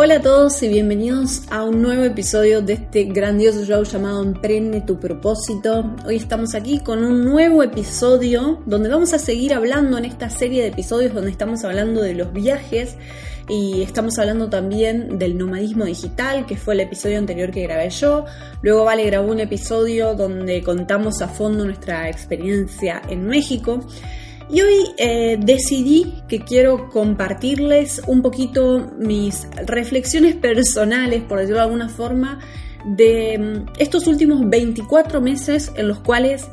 Hola a todos y bienvenidos a un nuevo episodio de este grandioso show llamado Emprende tu propósito. Hoy estamos aquí con un nuevo episodio donde vamos a seguir hablando en esta serie de episodios donde estamos hablando de los viajes y estamos hablando también del nomadismo digital, que fue el episodio anterior que grabé yo. Luego Vale grabó un episodio donde contamos a fondo nuestra experiencia en México. Y hoy eh, decidí que quiero compartirles un poquito mis reflexiones personales, por decirlo de alguna forma, de mm, estos últimos 24 meses en los cuales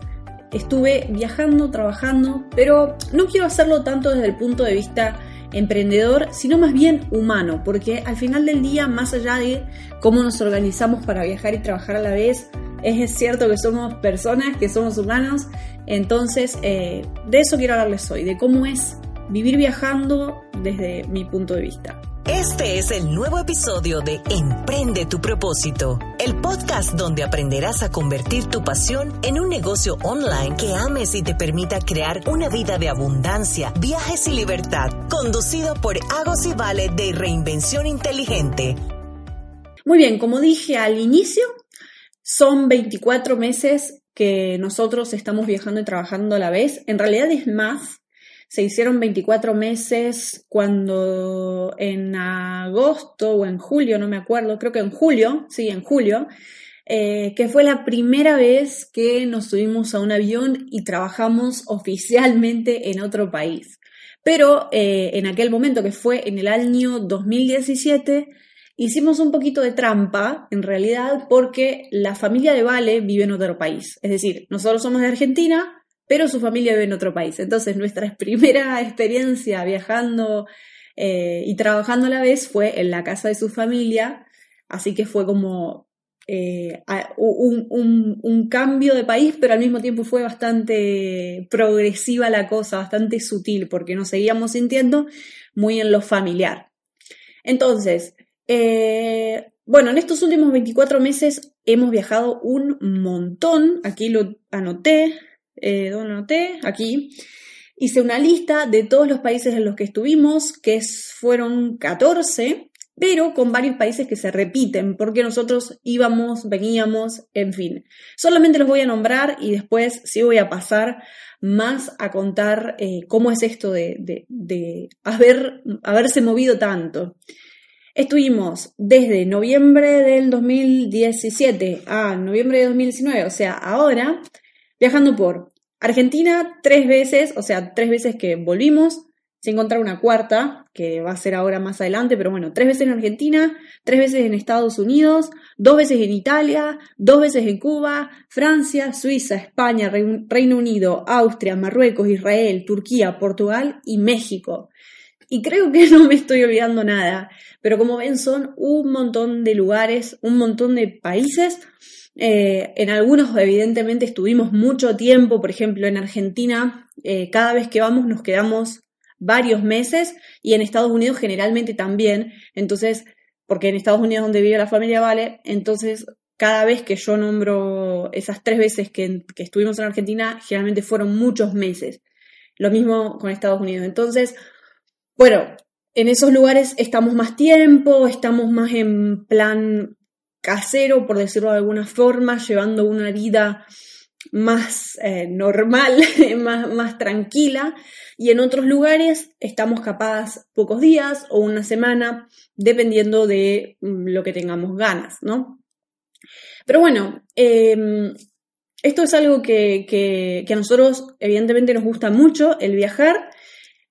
estuve viajando, trabajando, pero no quiero hacerlo tanto desde el punto de vista emprendedor, sino más bien humano, porque al final del día, más allá de cómo nos organizamos para viajar y trabajar a la vez, es cierto que somos personas, que somos humanos, entonces eh, de eso quiero hablarles hoy, de cómo es vivir viajando desde mi punto de vista. Este es el nuevo episodio de Emprende tu propósito, el podcast donde aprenderás a convertir tu pasión en un negocio online que ames y te permita crear una vida de abundancia, viajes y libertad, conducido por Agos y Vale de Reinvención Inteligente. Muy bien, como dije al inicio, son 24 meses que nosotros estamos viajando y trabajando a la vez. En realidad es más. Se hicieron 24 meses cuando en agosto o en julio, no me acuerdo, creo que en julio, sí, en julio, eh, que fue la primera vez que nos subimos a un avión y trabajamos oficialmente en otro país. Pero eh, en aquel momento, que fue en el año 2017, Hicimos un poquito de trampa, en realidad, porque la familia de Vale vive en otro país. Es decir, nosotros somos de Argentina, pero su familia vive en otro país. Entonces, nuestra primera experiencia viajando eh, y trabajando a la vez fue en la casa de su familia. Así que fue como eh, un, un, cambio de país, pero al mismo tiempo fue bastante progresiva la cosa, bastante sutil, porque nos seguíamos sintiendo muy en lo familiar. Entonces, eh, bueno, en estos últimos 24 meses hemos viajado un montón. Aquí lo anoté. Eh, ¿Dónde lo anoté? Aquí. Hice una lista de todos los países en los que estuvimos, que fueron 14, pero con varios países que se repiten, porque nosotros íbamos, veníamos, en fin. Solamente los voy a nombrar y después sí voy a pasar más a contar eh, cómo es esto de, de, de haber, haberse movido tanto. Estuvimos desde noviembre del 2017 a noviembre de 2019, o sea, ahora, viajando por Argentina tres veces, o sea, tres veces que volvimos, sin encontrar una cuarta, que va a ser ahora más adelante, pero bueno, tres veces en Argentina, tres veces en Estados Unidos, dos veces en Italia, dos veces en Cuba, Francia, Suiza, España, Reino Unido, Austria, Marruecos, Israel, Turquía, Portugal y México. Y creo que no me estoy olvidando nada, pero como ven son un montón de lugares, un montón de países. Eh, en algunos evidentemente estuvimos mucho tiempo, por ejemplo en Argentina, eh, cada vez que vamos nos quedamos varios meses y en Estados Unidos generalmente también. Entonces, porque en Estados Unidos donde vive la familia Vale, entonces cada vez que yo nombro esas tres veces que, que estuvimos en Argentina, generalmente fueron muchos meses. Lo mismo con Estados Unidos. Entonces, bueno, en esos lugares estamos más tiempo, estamos más en plan casero, por decirlo de alguna forma, llevando una vida más eh, normal, más, más tranquila, y en otros lugares estamos capaz pocos días o una semana, dependiendo de mm, lo que tengamos ganas, ¿no? Pero bueno, em, esto es algo que, que a nosotros evidentemente nos gusta mucho, el viajar,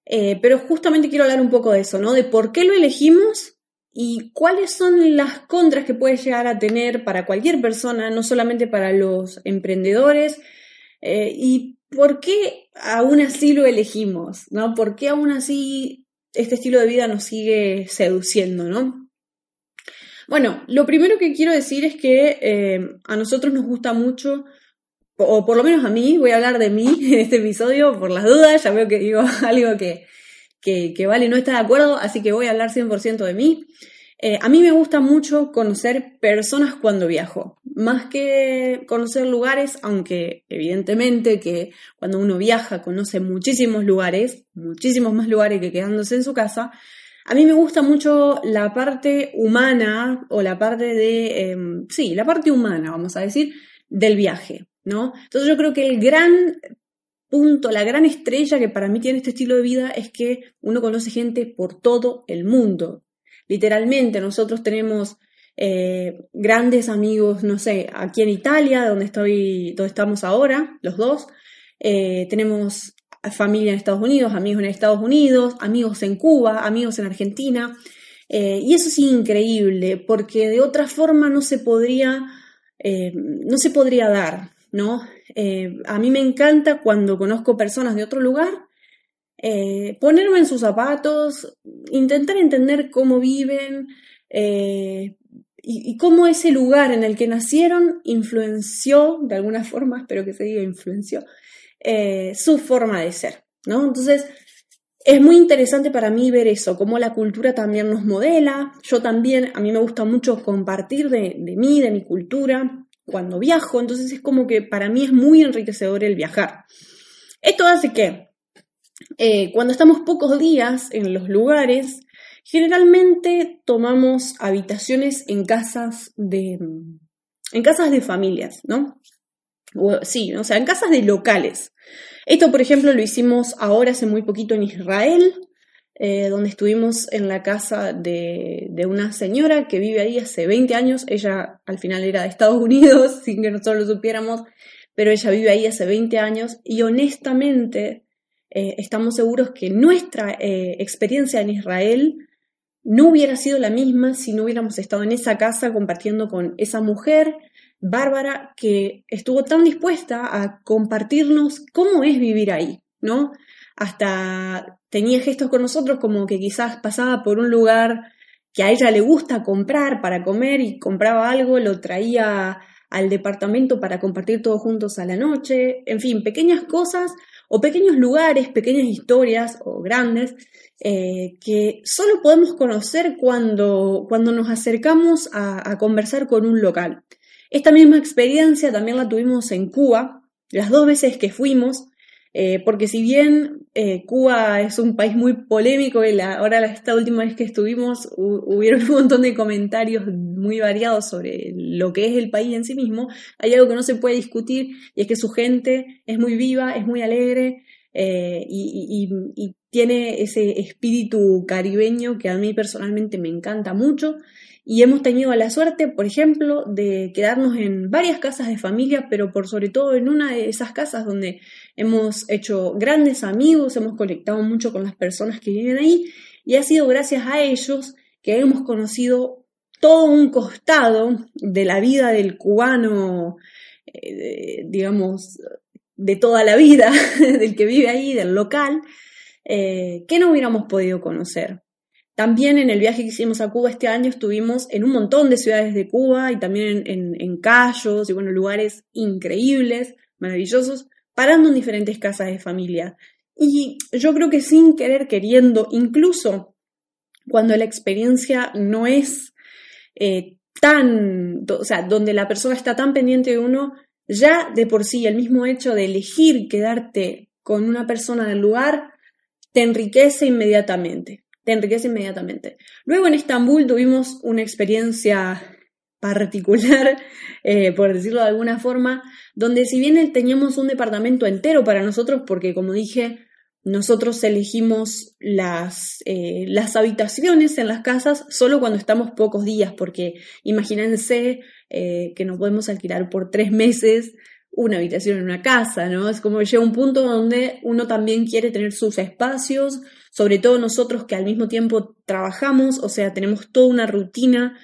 eh, pero justamente quiero hablar un poco de eso, ¿no? De por qué lo elegimos y cuáles son las contras que puede llegar a tener para cualquier persona, no solamente para los emprendedores, eh, y por qué aún así lo elegimos, ¿no? ¿Por qué aún así este estilo de vida nos sigue seduciendo, ¿no? Bueno, lo primero que quiero decir es que eh, a nosotros nos gusta mucho, o por lo menos a mí, voy a hablar de mí en este episodio por las dudas, ya veo que digo algo que, que, que Vale no está de acuerdo, así que voy a hablar 100% de mí. Eh, a mí me gusta mucho conocer personas cuando viajo, más que conocer lugares, aunque evidentemente que cuando uno viaja conoce muchísimos lugares, muchísimos más lugares que quedándose en su casa, a mí me gusta mucho la parte humana o la parte de, em, sí, la parte humana, vamos a decir, del viaje, ¿no? Entonces yo creo que el gran punto, la gran estrella que para mí tiene este estilo de vida es que uno conoce gente por todo el mundo, Literalmente, nosotros tenemos eh, grandes amigos, no sé, aquí en Italia, donde, estoy, donde estamos ahora, los dos. Eh, tenemos familia en Estados Unidos, amigos en Estados Unidos, amigos en Cuba, amigos en Argentina. Eh, y eso es increíble, porque de otra forma no se podría, no se podría dar, ¿no? a mí me encanta cuando conozco personas de otro lugar eh, ponerme en sus zapatos, intentar entender cómo viven eh, y, cómo ese lugar en el que nacieron influenció, de alguna forma, espero que se diga influenció, eh, su forma de ser, ¿no? Entonces, es muy interesante para mí ver eso, cómo la cultura también nos modela. Yo también, a mí me gusta mucho compartir de, de mí, de mi cultura, cuando viajo, entonces es como que para mí es muy enriquecedor el viajar. Esto hace que eh, cuando estamos pocos días en los lugares, generalmente tomamos habitaciones en casas de, en casas de familias, ¿no? sí, o sea, en casas de locales. Esto, por ejemplo, lo hicimos ahora hace muy poquito en Israel, eh, donde estuvimos en la casa de, de, una señora que vive ahí hace 20 años. Ella al final era de Estados Unidos, sin que nosotros lo supiéramos, pero ella vive ahí hace 20 años y honestamente eh, estamos seguros que nuestra eh, experiencia en Israel no hubiera sido la misma si no hubiéramos estado en esa casa compartiendo con esa mujer bárbara que estuvo tan dispuesta a compartirnos cómo es vivir ahí, ¿no? Hasta tenía gestos con nosotros como que quizás pasaba por un lugar que a ella le gusta comprar para comer y compraba algo, lo traía al departamento para compartir todos juntos a la noche, en fin, pequeñas cosas o pequeños lugares, pequeñas historias o grandes eh, que solo podemos conocer cuando, cuando nos acercamos a, conversar con un local. Esta misma experiencia también la tuvimos en Cuba, las dos veces que fuimos, eh, porque si bien eh, Cuba es un país muy polémico y la, ahora esta última vez que estuvimos hubieron un montón de comentarios muy variados sobre lo que es el país en sí mismo, hay algo que no se puede discutir y es que su gente es muy viva, es muy alegre eh, y, y tiene ese espíritu caribeño que a mí personalmente me encanta mucho y hemos tenido la suerte, por ejemplo, de quedarnos en varias casas de familia, pero por sobre todo en una de esas casas donde hemos hecho grandes amigos, hemos conectado mucho con las personas que viven ahí y ha sido gracias a ellos que hemos conocido todo un costado de la vida del cubano, eh, digamos, de toda la vida, del que vive ahí, del local, eh, que no hubiéramos podido conocer. También en el viaje que hicimos a Cuba este año estuvimos en un montón de ciudades de Cuba y también en, en, Cayos y bueno, lugares increíbles, maravillosos, parando en diferentes casas de familia. Y yo creo que sin querer queriendo, incluso cuando la experiencia no es eh, tan, o sea, donde la persona está tan pendiente de uno, ya de por sí el mismo hecho de elegir quedarte con una persona del lugar te enriquece inmediatamente te enriquece inmediatamente. Luego en Estambul tuvimos una experiencia particular, eh, por decirlo de alguna forma, donde si bien teníamos un departamento entero para nosotros, porque como dije, nosotros elegimos las, eh, las habitaciones en las casas solo cuando estamos pocos días, porque imagínense eh, que nos podemos alquilar por tres meses una habitación en una casa, ¿no? Es como llega un punto donde uno también quiere tener sus espacios, sobre todo nosotros que al mismo tiempo trabajamos, o sea, tenemos toda una rutina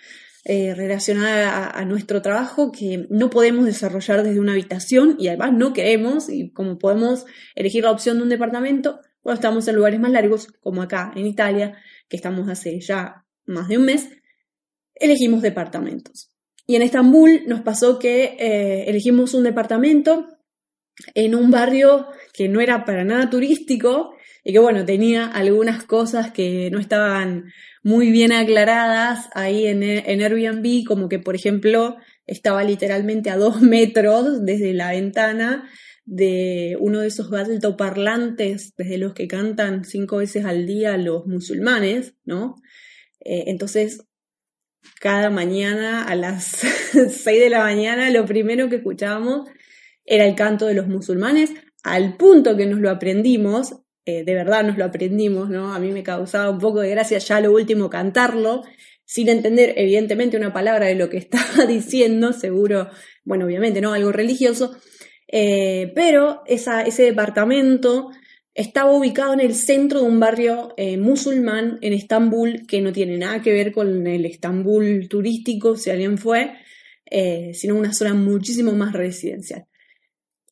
eh, relacionada a, nuestro trabajo que no podemos desarrollar desde una habitación y además no queremos, y como podemos elegir la opción de un departamento, cuando estamos en lugares más largos, como acá en Italia, que estamos hace ya más de un mes, elegimos departamentos. Y en Estambul nos pasó que eh, elegimos un departamento en un barrio que no era para nada turístico y que bueno, tenía algunas cosas que no estaban muy bien aclaradas ahí en, en Airbnb, como que por ejemplo estaba literalmente a dos metros desde la ventana de uno de esos altoparlantes desde los que cantan cinco veces al día los musulmanes, ¿no? Eh, entonces, cada mañana a las seis de la mañana lo primero que escuchábamos era el canto de los musulmanes, al punto que nos lo aprendimos, eh, de verdad nos lo aprendimos, ¿no? A mí me causaba un poco de gracia ya lo último cantarlo, sin entender evidentemente una palabra de lo que estaba diciendo, seguro, bueno, obviamente, ¿no? Algo religioso, eh, pero ese departamento estaba ubicado en el centro de un barrio eh, musulmán en Estambul que no tiene nada que ver con el Estambul turístico, si alguien fue, sino una zona muchísimo más residencial.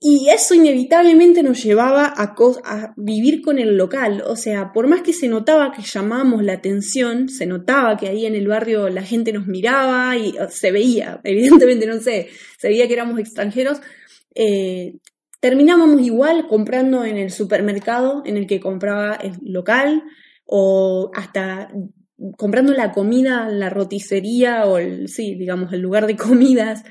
Y eso inevitablemente nos llevaba a, vivir con el local. O sea, por más que se notaba que llamábamos la atención, se notaba que ahí en el barrio la gente nos miraba y se veía, evidentemente no sé, se veía que éramos extranjeros, eh, terminábamos igual comprando en el supermercado en el que compraba el local o hasta comprando la comida, la roticería o el, sí, digamos, el lugar de comidas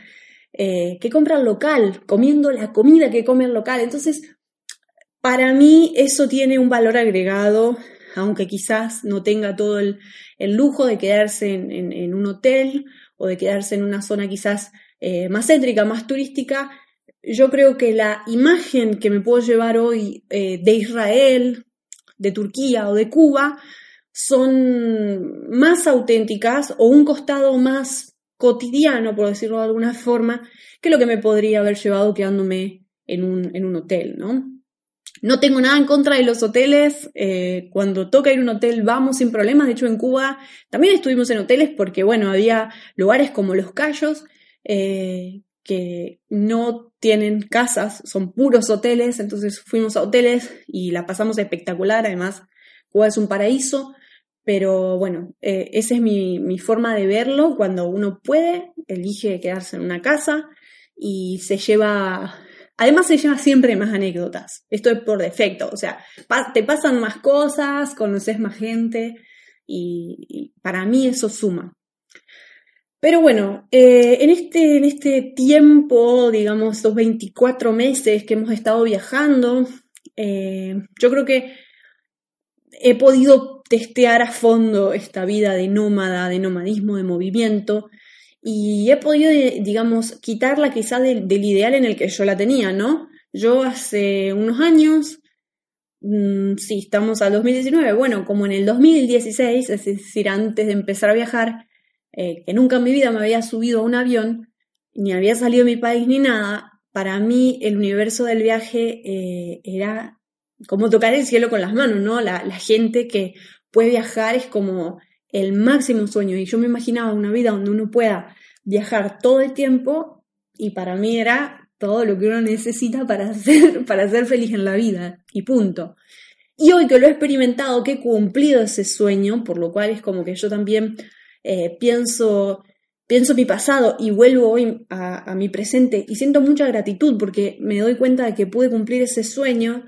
eh, que compra el local, comiendo la comida que come el local. Entonces, para mí eso tiene un valor agregado, aunque quizás no tenga todo el, lujo de quedarse en, un hotel o de quedarse en una zona quizás eh, más céntrica, más turística, yo creo que la imagen que me puedo llevar hoy eh, de Israel, de Turquía o de Cuba son más auténticas o un costado más cotidiano, por decirlo de alguna forma, que lo que me podría haber llevado quedándome en un, en un hotel, ¿no? No tengo nada en contra de los hoteles. Eh, cuando toca ir a un hotel vamos sin problemas. De hecho, en Cuba también estuvimos en hoteles porque, bueno, había lugares como Los Cayos eh, que no tienen casas, son puros hoteles, entonces fuimos a hoteles y la pasamos espectacular, además Cuba es un paraíso, pero bueno, eh, esa es mi, mi, forma de verlo, cuando uno puede, elige quedarse en una casa y se lleva, además se lleva siempre más anécdotas, esto es por defecto, o sea, te pasan más cosas, conoces más gente y para mí eso suma. Pero bueno, eh, en, este, en este tiempo, digamos, estos 24 meses que hemos estado viajando, eh, yo creo que he podido testear a fondo esta vida de nómada, de nomadismo, de movimiento, y he podido, digamos, quitarla quizá del ideal en el que yo la tenía, ¿no? Yo hace unos años, mm, sí, estamos al 2019, bueno, como en el 2016, es decir, antes de empezar a viajar, eh, que nunca en mi vida me había subido a un avión, ni había salido de mi país ni nada, para mí el universo del viaje eh, era como tocar el cielo con las manos, ¿no? La, gente que puede viajar es como el máximo sueño y yo me imaginaba una vida donde uno pueda viajar todo el tiempo y para mí era todo lo que uno necesita para ser, para ser feliz en la vida y punto. Y hoy que lo he experimentado, que he cumplido ese sueño, por lo cual es como que yo también eh, pienso, pienso mi pasado y vuelvo hoy a, mi presente y siento mucha gratitud porque me doy cuenta de que pude cumplir ese sueño.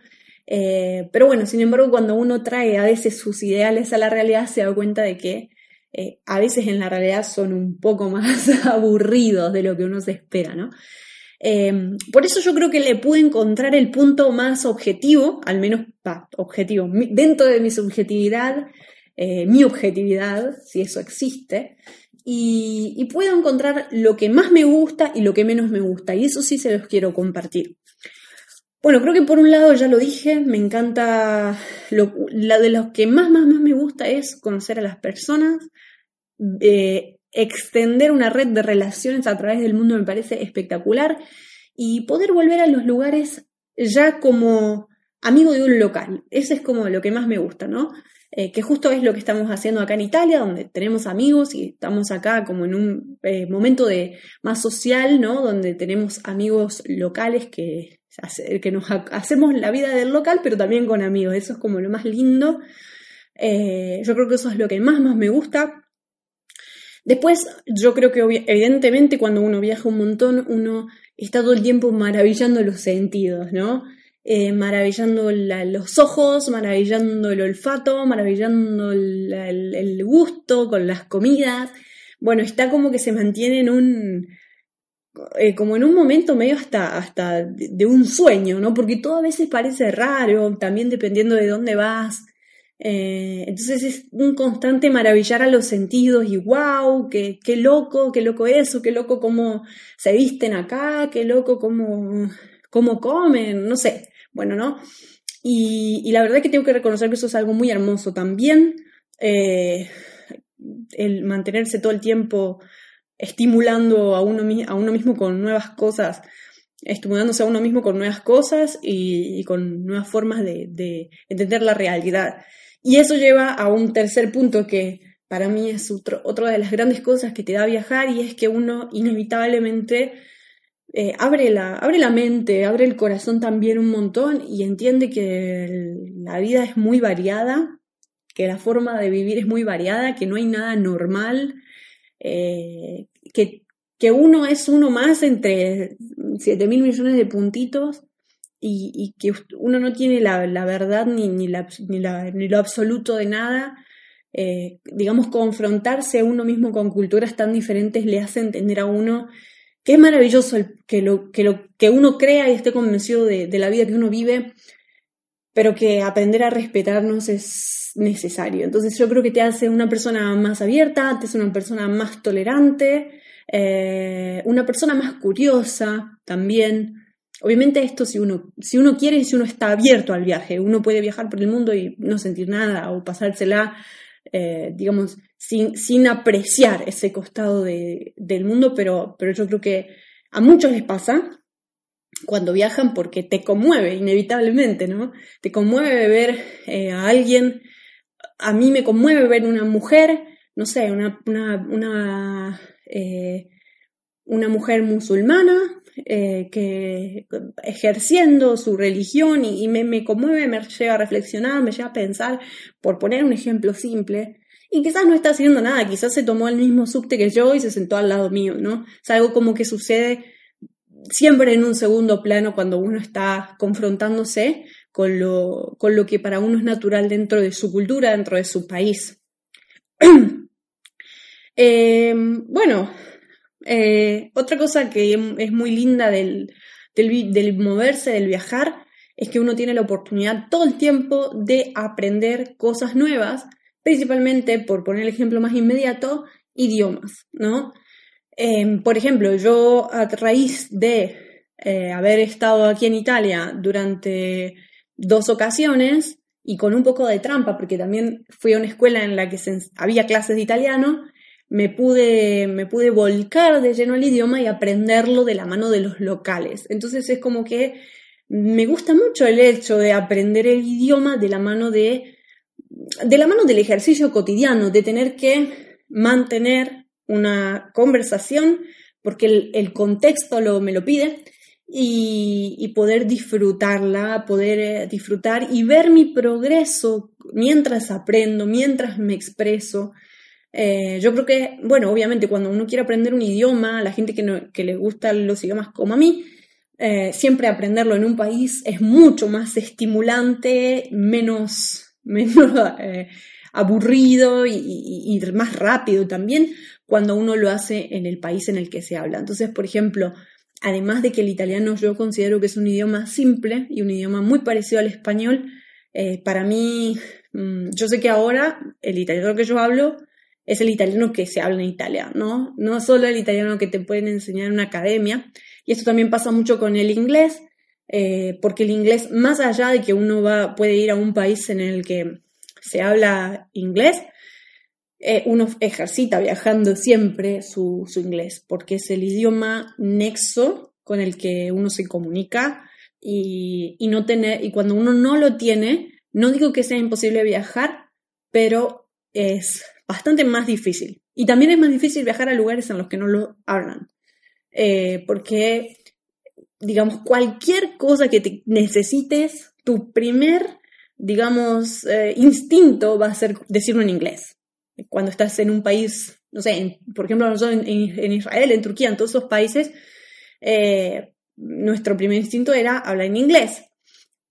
Eh, pero bueno, sin embargo, cuando uno trae a veces sus ideales a la realidad, se da cuenta de que eh, a veces en la realidad son un poco más aburridos de lo que uno se espera, ¿no? por eso yo creo que le pude encontrar el punto más objetivo, al menos objetivo, dentro de mi subjetividad, eh, mi objetividad, si eso existe, y, puedo encontrar lo que más me gusta y lo que menos me gusta, y eso sí se los quiero compartir. Bueno, creo que por un lado ya lo dije, me encanta, lo, la de los que más, más, más me gusta es conocer a las personas, eh, extender una red de relaciones a través del mundo me parece espectacular y poder volver a los lugares ya como amigo de un local. Eso es como lo que más me gusta, ¿no? Eh, que justo es lo que estamos haciendo acá en Italia, donde tenemos amigos y estamos acá como en un eh, momento de más social, ¿no? Donde tenemos amigos locales que, que nos hacemos la vida del local, pero también con amigos. Eso es como lo más lindo. Eh, yo creo que eso es lo que más, más me gusta. Después, yo creo que evidentemente cuando uno viaja un montón, uno está todo el tiempo maravillando los sentidos, ¿no? Eh, maravillando los ojos, maravillando el olfato, maravillando el, gusto con las comidas. Bueno, está como que se mantiene en un, eh, como en un momento medio hasta, hasta de un sueño, ¿no? Porque todo a veces parece raro, también dependiendo de dónde vas. Eh, entonces es un constante maravillar a los sentidos y wow, qué, qué loco, qué loco eso, qué loco cómo se visten acá, qué loco cómo, cómo comen, no sé, bueno, ¿no? Y, la verdad que tengo que reconocer que eso es algo muy hermoso también, eh, el mantenerse todo el tiempo estimulando a uno, a uno mismo con nuevas cosas, estimulándose a uno mismo con nuevas cosas y, con nuevas formas de, de entender la realidad. Y eso lleva a un tercer punto que para mí es otro, otra de las grandes cosas que te da viajar y es que uno inevitablemente eh, abre, la, abre la mente, abre el corazón también un montón y entiende que la vida es muy variada, que la forma de vivir es muy variada, que no hay nada normal, eh, que, que uno es uno más entre 7 mil millones de puntitos y, que uno no tiene la, verdad ni, ni, ni, lo absoluto de nada. Eh, digamos, confrontarse a uno mismo con culturas tan diferentes le hace entender a uno que es maravilloso que, lo, que, lo, que uno crea y esté convencido de, de la vida que uno vive, pero que aprender a respetarnos es necesario. Entonces yo creo que te hace una persona más abierta, te hace una persona más tolerante, eh, una persona más curiosa también. Obviamente esto si uno, si uno quiere y si uno está abierto al viaje, uno puede viajar por el mundo y no sentir nada o pasársela, eh, digamos, sin, sin, apreciar ese costado de, del mundo, pero, pero yo creo que a muchos les pasa cuando viajan porque te conmueve inevitablemente, ¿no? Te conmueve ver eh, a alguien, a mí me conmueve ver una mujer, no sé, una, una, una, eh, mujer musulmana eh, que ejerciendo su religión y, me, me, conmueve, me lleva a reflexionar, me lleva a pensar, por poner un ejemplo simple, y quizás no está haciendo nada, quizás se tomó el mismo subte que yo y se sentó al lado mío, ¿no? Es algo como que sucede siempre en un segundo plano cuando uno está confrontándose con lo, con lo que para uno es natural dentro de su cultura, dentro de su país. eh, bueno, eh, otra cosa que es muy linda del, del, moverse, del viajar, es que uno tiene la oportunidad todo el tiempo de aprender cosas nuevas, principalmente, por poner el ejemplo más inmediato, idiomas, ¿no? Em, por ejemplo, yo a raíz de eh, haber estado aquí en Italia durante dos ocasiones y con un poco de trampa, porque también fui a una escuela en la que había clases de italiano, me pude, me pude volcar de lleno al idioma y aprenderlo de la mano de los locales. Entonces es como que me gusta mucho el hecho de aprender el idioma de la mano de, de la mano del ejercicio cotidiano, de tener que mantener una conversación porque el, contexto lo, me lo pide y, poder disfrutarla, poder eh, disfrutar y ver mi progreso mientras aprendo, mientras me expreso. Eh, yo creo que, bueno, obviamente cuando uno quiere aprender un idioma, la gente que, no, le gustan los idiomas como a mí, eh, siempre aprenderlo en un país es mucho más estimulante, menos, menos aburrido y, y, más rápido también cuando uno lo hace en el país en el que se habla. Entonces, por ejemplo, además de que el italiano yo considero que es un idioma simple y un idioma muy parecido al español, para mí, mm, yo sé que ahora el italiano que yo hablo es el italiano que se habla en Italia, ¿no? No solo el italiano que te pueden enseñar en una academia. Y esto también pasa mucho con el inglés, eh, porque el inglés, más allá de que uno va, puede ir a un país en el que se habla inglés, eh, uno ejercita viajando siempre su, inglés, porque es el idioma nexo con el que uno se comunica y, y, no tener, y cuando uno no lo tiene, no digo que sea imposible viajar, pero es bastante más difícil. Y también es más difícil viajar a lugares en los que no lo hablan. Eh, porque, digamos, cualquier cosa que te necesites, tu primer, digamos, eh, instinto va a ser decirlo en inglés. Cuando estás en un país no sé, por ejemplo, nosotros en, Israel, en Turquía, en todos esos países, eh, nuestro primer instinto era hablar en inglés.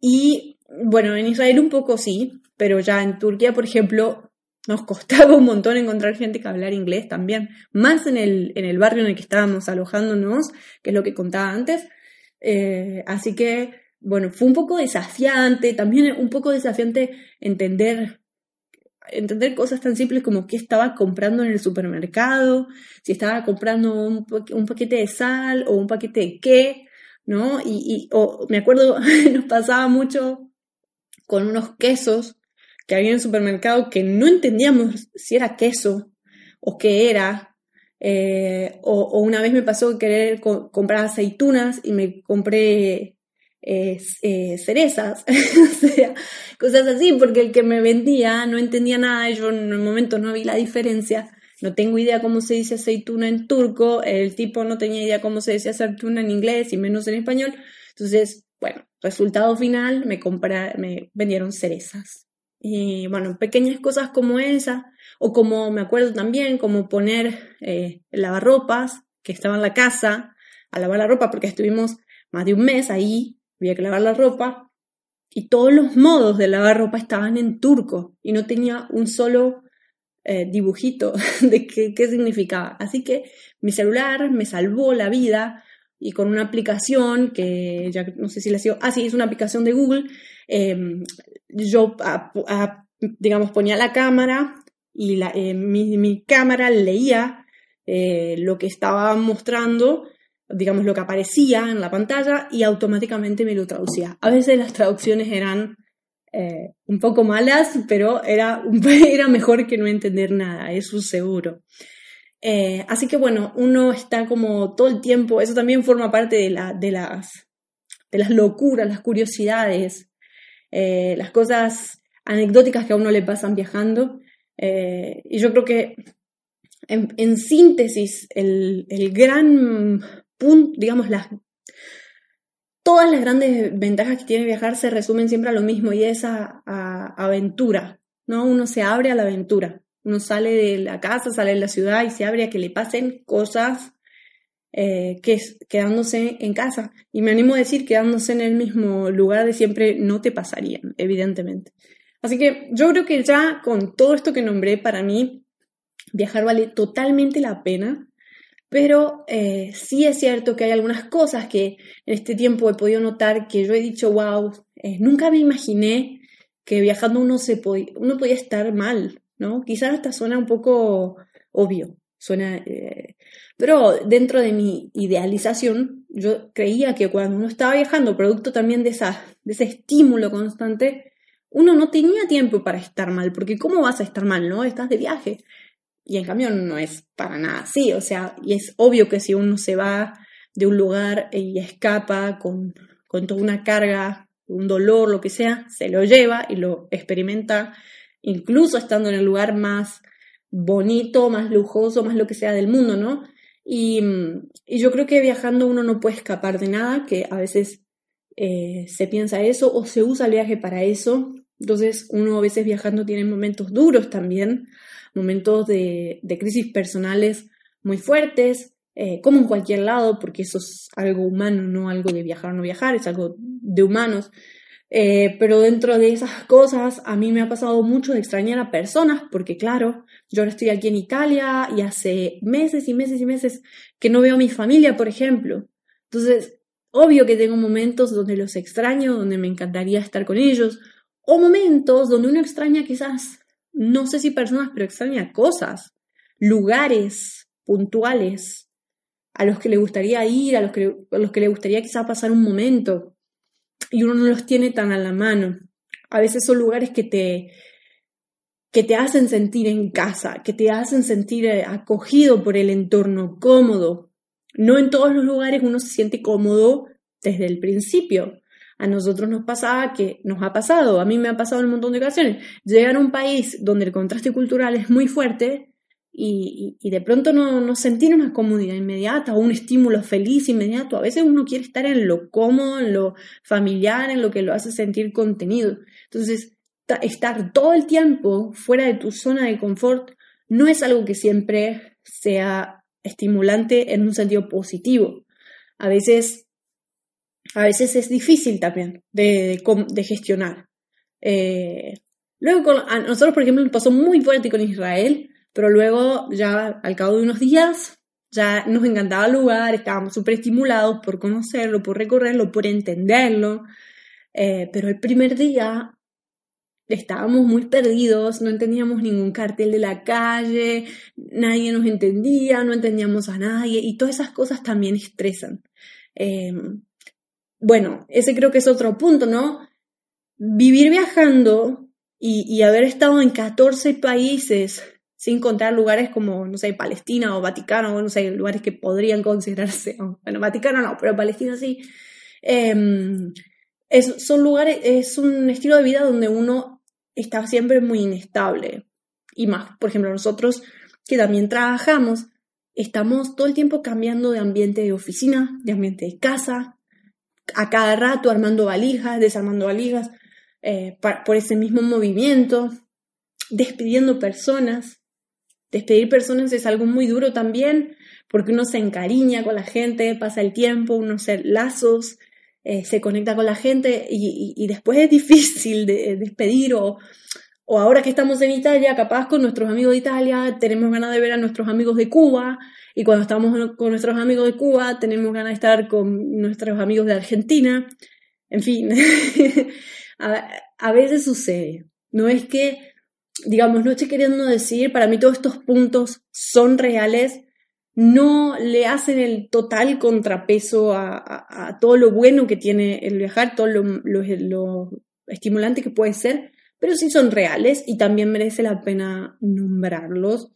Y bueno, en Israel un poco sí, pero ya en Turquía, por ejemplo, nos costaba un montón encontrar gente que hablar inglés también, más en el, en el barrio en el que estábamos alojándonos, que es lo que contaba antes. Eh, así que, bueno, fue un poco desafiante, también un poco desafiante entender entender cosas tan simples como qué estaba comprando en el supermercado, si estaba comprando un, paquete de sal o un paquete de qué, ¿no? Y, o, me acuerdo, nos pasaba mucho con unos quesos que había en el supermercado que no entendíamos si era queso o qué era. Eh, o, una vez me pasó querer comprar aceitunas y me compré eh, cerezas, cosas así, porque el que me vendía no entendía nada, yo en el momento no vi la diferencia, no tengo idea cómo se dice aceituna en turco, el tipo no tenía idea cómo se dice aceituna en inglés y menos en español, entonces, bueno, resultado final, me, me vendieron cerezas. Y bueno, pequeñas cosas como esa, o como me acuerdo también, como poner eh, lavarropas que estaba en la casa a lavar la ropa, porque estuvimos más de un mes ahí había que lavar la ropa y todos los modos de lavar ropa estaban en turco y no tenía un solo eh, dibujito de qué, qué, significaba. Así que mi celular me salvó la vida y con una aplicación que ya no sé si le sido, ah sí, es una aplicación de Google, em, yo digamos ponía la cámara y la, eh, mi, mi, cámara leía eh, lo que estaba mostrando digamos, lo que aparecía en la pantalla y automáticamente me lo traducía. A veces las traducciones eran eh, un poco malas, pero era, era mejor que no entender nada, eso seguro. Eh, así que bueno, uno está como todo el tiempo, eso también forma parte de, la, de, las, de las locuras, las curiosidades, eh, las cosas anecdóticas que a uno le pasan viajando. y yo creo que en, síntesis, el, el gran digamos, las, todas las grandes ventajas que tiene viajar se resumen siempre a lo mismo y es a, aventura, ¿no? Uno se abre a la aventura, uno sale de la casa, sale de la ciudad y se abre a que le pasen cosas eh, que quedándose en casa. Y me animo a decir, quedándose en el mismo lugar de siempre no te pasarían, evidentemente. Así que yo creo que ya con todo esto que nombré, para mí, viajar vale totalmente la pena. Pero eh, sí es cierto que hay algunas cosas que en este tiempo he podido notar que yo he dicho, wow, eh, nunca me imaginé que viajando uno, se podía, uno podía estar mal, ¿no? Quizás hasta suena un poco obvio, suena... Eh, pero dentro de mi idealización, yo creía que cuando uno estaba viajando, producto también de, esa, de ese estímulo constante, uno no tenía tiempo para estar mal, porque ¿cómo vas a estar mal, no? Estás de viaje. Y en cambio no es para nada así, o sea, y es obvio que si uno se va de un lugar y escapa con, con toda una carga, un dolor, lo que sea, se lo lleva y lo experimenta, incluso estando en el lugar más bonito, más lujoso, más lo que sea del mundo, ¿no? Y, y yo creo que viajando uno no puede escapar de nada, que a veces eh, se piensa eso o se usa el viaje para eso. Entonces uno a veces viajando tiene momentos duros también, momentos de, crisis personales muy fuertes, eh, como en cualquier lado, porque eso es algo humano, no algo de viajar o no viajar, es algo de humanos. Eh, pero dentro de esas cosas, a mí me ha pasado mucho de extrañar a personas, porque claro, yo ahora estoy aquí en Italia y hace meses y meses y meses que no veo a mi familia, por ejemplo. Entonces, obvio que tengo momentos donde los extraño, donde me encantaría estar con ellos, o momentos donde uno extraña quizás no sé si personas, pero extraña cosas, lugares puntuales a los que le gustaría ir, a los que, a los que le gustaría quizá pasar un momento y uno no los tiene tan a la mano. A veces son lugares que te, que te hacen sentir en casa, que te hacen sentir eh, acogido por el entorno, cómodo. No en todos los lugares uno se siente cómodo desde el principio. A nosotros nos pasaba que nos ha pasado, a mí me ha pasado en un montón de ocasiones, llegar a un país donde el contraste cultural es muy fuerte y, de pronto no, no, sentir una comodidad inmediata o un estímulo feliz inmediato. A veces uno quiere estar en lo cómodo, en lo familiar, en lo que lo hace sentir contenido. Entonces, estar todo el tiempo fuera de tu zona de confort no es algo que siempre sea estimulante en un sentido positivo. A veces, a veces es difícil también de, gestionar. Eh, luego, a nosotros, por ejemplo, pasó muy fuerte con Israel, pero luego, ya al cabo de unos días, ya nos encantaba el lugar, estábamos súper estimulados por conocerlo, por recorrerlo, por entenderlo. Eh, pero el primer día estábamos muy perdidos, no entendíamos ningún cartel de la calle, nadie nos entendía, no entendíamos a nadie y todas esas cosas también estresan. Em, bueno, ese creo que es otro punto, ¿no? Vivir viajando y, haber estado en 14 países sin contar lugares como, no sé, Palestina o Vaticano, o no sé, lugares que podrían considerarse, bueno, Vaticano no, pero Palestina sí. Em, es, son lugares, es un estilo de vida donde uno está siempre muy inestable. Y más, por ejemplo, nosotros que también trabajamos, estamos todo el tiempo cambiando de ambiente de oficina, de ambiente de casa, a cada rato armando valijas, desarmando valijas, eh, por ese mismo movimiento, despidiendo personas. Despedir personas es algo muy duro también, porque uno se encariña con la gente, pasa el tiempo, uno hace lazos, eh, se conecta con la gente y, después es difícil de, despedir o, o ahora que estamos en Italia, capaz con nuestros amigos de Italia, tenemos ganas de ver a nuestros amigos de Cuba y cuando estamos con nuestros amigos de Cuba, tenemos ganas de estar con nuestros amigos de Argentina. En fin, a veces sucede. No es que digamos, no estoy queriendo decir, para mí todos estos puntos son reales, no le hacen el total contrapeso a, todo lo bueno que tiene el viajar, todo lo, estimulante que puede ser, pero sí son reales y también merece la pena nombrarlos.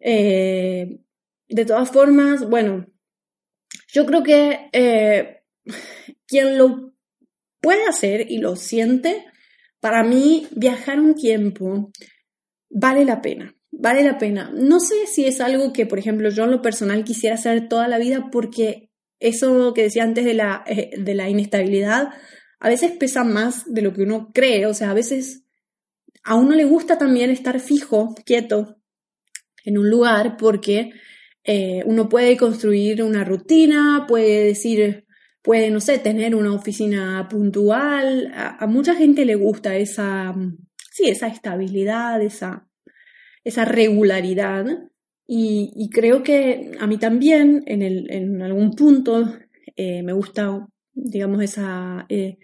Eh, de todas formas, bueno, yo creo que eh, quien lo puede hacer y lo siente, para mí, viajar un tiempo vale la pena, vale la pena. No sé si es algo que, por ejemplo, yo en lo personal quisiera hacer toda la vida porque eso que decía antes de la, eh, de la inestabilidad, a veces pesa más de lo que uno cree, o sea, a veces a uno le gusta también estar fijo, quieto en un lugar porque eh, uno puede construir una rutina, puede decir, puede, no sé, tener una oficina puntual. A, mucha gente le gusta esa, sí, esa estabilidad, esa, esa regularidad. Y, creo que a mí también, en, el, en algún punto, eh, me gusta, digamos, esa, eh,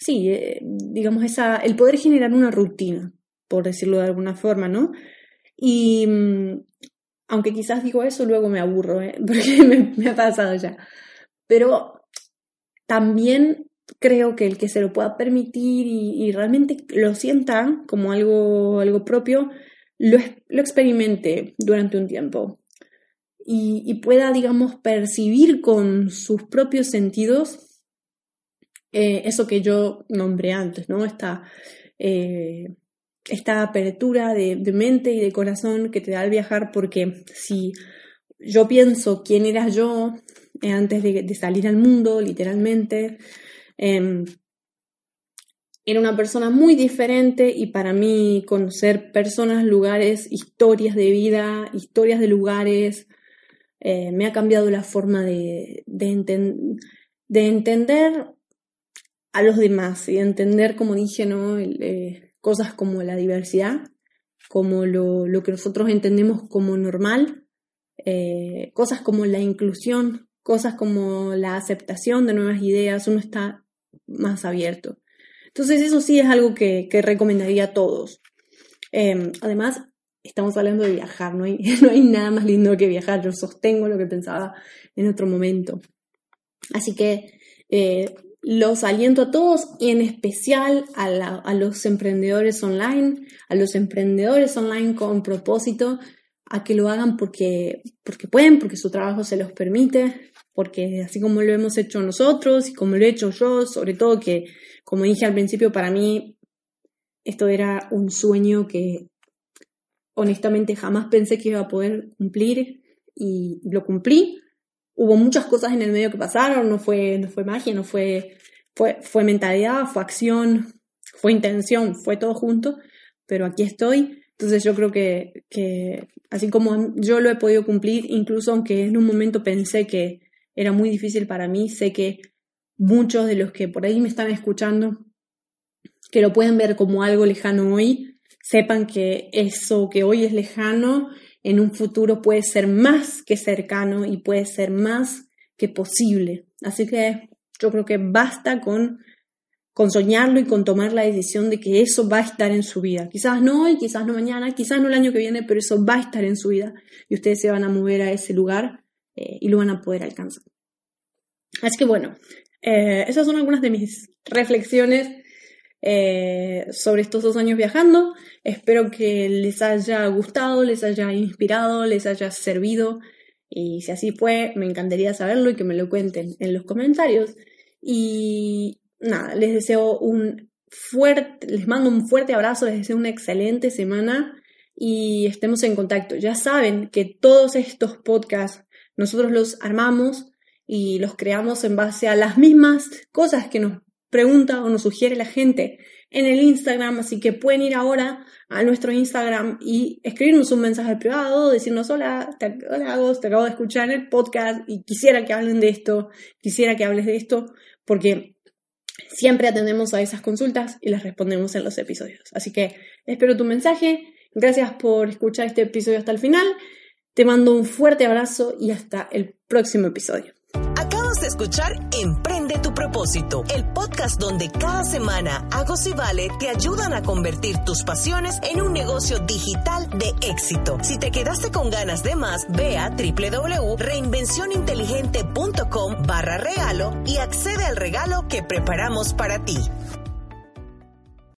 sí, eh, digamos, esa, el poder generar una rutina, por decirlo de alguna forma, ¿no? Y mm, aunque quizás digo eso, luego me aburro, porque me, me, ha pasado ya. Pero también creo que el que se lo pueda permitir y, realmente lo sienta como algo, algo propio, lo, lo experimente durante un tiempo y, pueda, digamos, percibir con sus propios sentidos eh, eso que yo nombré antes, ¿no? Esta, eh, esta apertura de, mente y de corazón que te da el viajar, porque si yo pienso quién era yo eh, antes de, salir al mundo, literalmente. Em, era una persona muy diferente y para mí conocer personas, lugares, historias de vida, historias de lugares, eh, me ha cambiado la forma de, de, entender a los demás y de entender, como dije, ¿no? Eh, cosas como la diversidad, como lo, lo, que nosotros entendemos como normal, cosas como la inclusión, cosas como la aceptación de nuevas ideas, uno está más abierto. Entonces eso sí es algo que, recomendaría a todos. Em, además, estamos hablando de viajar, no hay, no hay nada más lindo que viajar, yo sostengo lo que pensaba en otro momento. Así que eh, los aliento a todos y en especial a, los emprendedores online, a los emprendedores online con propósito, a que lo hagan porque, porque pueden, porque su trabajo se los permite, porque así como lo hemos hecho nosotros y como lo he hecho yo, sobre todo que, como dije al principio, para mí esto era un sueño que honestamente jamás pensé que iba a poder cumplir y lo cumplí. Hubo muchas cosas en el medio que pasaron, no fue, no fue magia, no fue, fue, fue mentalidad, fue acción, fue intención, fue todo junto, pero aquí estoy. Entonces yo creo que, que así como yo lo he podido cumplir, incluso aunque en un momento pensé que era muy difícil para mí, sé que muchos de los que por ahí me están escuchando, que lo pueden ver como algo lejano hoy, sepan que eso que hoy es lejano, en un futuro puede ser más que cercano y puede ser más que posible. Así que yo creo que basta con con soñarlo y con tomar la decisión de que eso va a estar en su vida. Quizás no hoy, quizás no mañana, quizás no el año que viene, pero eso va a estar en su vida y ustedes se van a mover a ese lugar eh, y lo van a poder alcanzar. Así que bueno, eh, esas son algunas de mis reflexiones eh, sobre estos dos años viajando. Espero que les haya gustado, les haya inspirado, les haya servido. Y si así fue, me encantaría saberlo y que me lo cuenten en los comentarios. Y, nada, les deseo un fuerte, les mando un fuerte abrazo, les deseo una excelente semana y estemos en contacto. Ya saben que todos estos podcasts nosotros los armamos y los creamos en base a las mismas cosas que nos pregunta o nos sugiere la gente en el Instagram, así que pueden ir ahora a nuestro Instagram y escribirnos un mensaje privado, decirnos hola, te, hola te acabo de escuchar en el podcast y quisiera que hablen de esto, quisiera que hables de esto, porque Siempre atendemos a esas consultas y las respondemos en los episodios. Así que espero tu mensaje. Gracias por escuchar este episodio hasta el final. Te mando un fuerte abrazo y hasta el próximo episodio de escuchar Emprende tu el podcast donde cada semana Agos y Vale te ayudan a convertir tus pasiones en un negocio digital de éxito. Si te quedaste con ganas de más, ve a www.reinvencioninteligente.com barra regalo y accede al regalo que preparamos para ti.